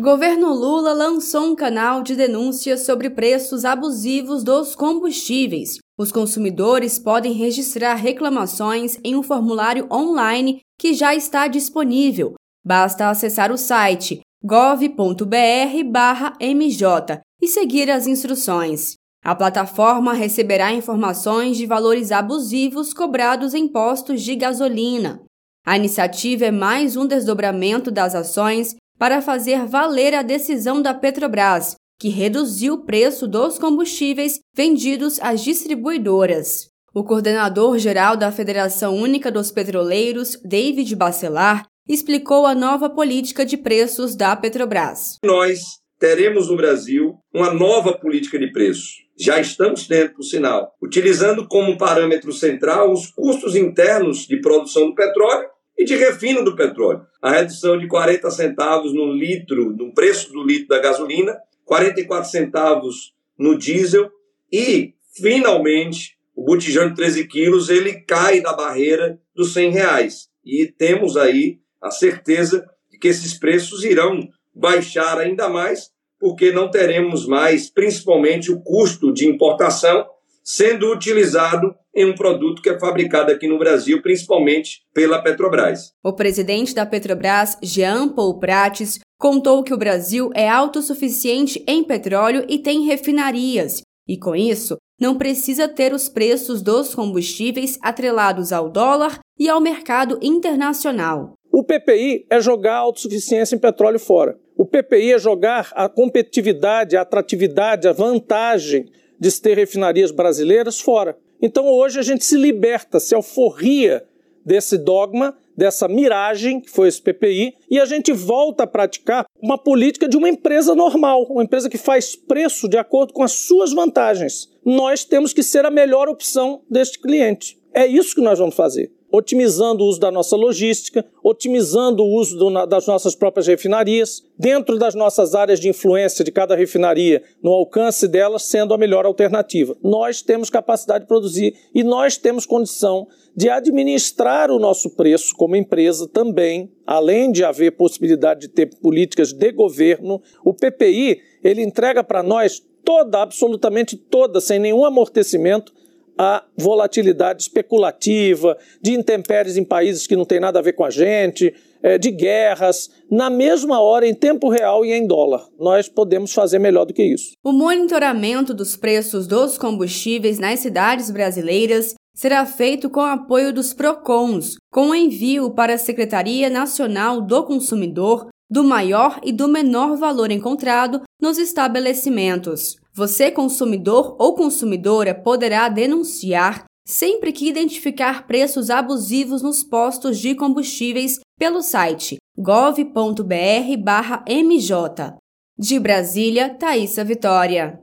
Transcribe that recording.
Governo Lula lançou um canal de denúncias sobre preços abusivos dos combustíveis. Os consumidores podem registrar reclamações em um formulário online que já está disponível. Basta acessar o site gov.br/mj e seguir as instruções. A plataforma receberá informações de valores abusivos cobrados em postos de gasolina. A iniciativa é mais um desdobramento das ações para fazer valer a decisão da Petrobras, que reduziu o preço dos combustíveis vendidos às distribuidoras. O coordenador-geral da Federação Única dos Petroleiros, David Bacelar, explicou a nova política de preços da Petrobras. Nós teremos no Brasil uma nova política de preços. Já estamos tendo, por sinal, utilizando como parâmetro central os custos internos de produção do petróleo e de refino do petróleo. A redução de 40 centavos no litro, no preço do litro da gasolina, 44 centavos no diesel e, finalmente, o botijão de 13 quilos ele cai da barreira dos 100 reais. E temos aí a certeza de que esses preços irão baixar ainda mais, porque não teremos mais, principalmente, o custo de importação sendo utilizado em um produto que é fabricado aqui no Brasil, principalmente pela Petrobras. O presidente da Petrobras, Jean Paul Prates, contou que o Brasil é autossuficiente em petróleo e tem refinarias, e com isso não precisa ter os preços dos combustíveis atrelados ao dólar e ao mercado internacional. O PPI é jogar a autossuficiência em petróleo fora. O PPI é jogar a competitividade, a atratividade, a vantagem de ter refinarias brasileiras fora. Então hoje a gente se liberta, se alforria desse dogma, dessa miragem que foi esse PPI, e a gente volta a praticar uma política de uma empresa normal, uma empresa que faz preço de acordo com as suas vantagens. Nós temos que ser a melhor opção deste cliente. É isso que nós vamos fazer otimizando o uso da nossa logística, otimizando o uso do, das nossas próprias refinarias, dentro das nossas áreas de influência de cada refinaria, no alcance delas, sendo a melhor alternativa. Nós temos capacidade de produzir e nós temos condição de administrar o nosso preço como empresa também, além de haver possibilidade de ter políticas de governo. O PPI, ele entrega para nós toda, absolutamente toda, sem nenhum amortecimento, a volatilidade especulativa, de intempéries em países que não tem nada a ver com a gente, é, de guerras, na mesma hora, em tempo real e em dólar. Nós podemos fazer melhor do que isso. O monitoramento dos preços dos combustíveis nas cidades brasileiras será feito com apoio dos PROCONs, com envio para a Secretaria Nacional do Consumidor do maior e do menor valor encontrado nos estabelecimentos. Você, consumidor ou consumidora, poderá denunciar sempre que identificar preços abusivos nos postos de combustíveis pelo site gov.br/mj. De Brasília, Thaisa Vitória.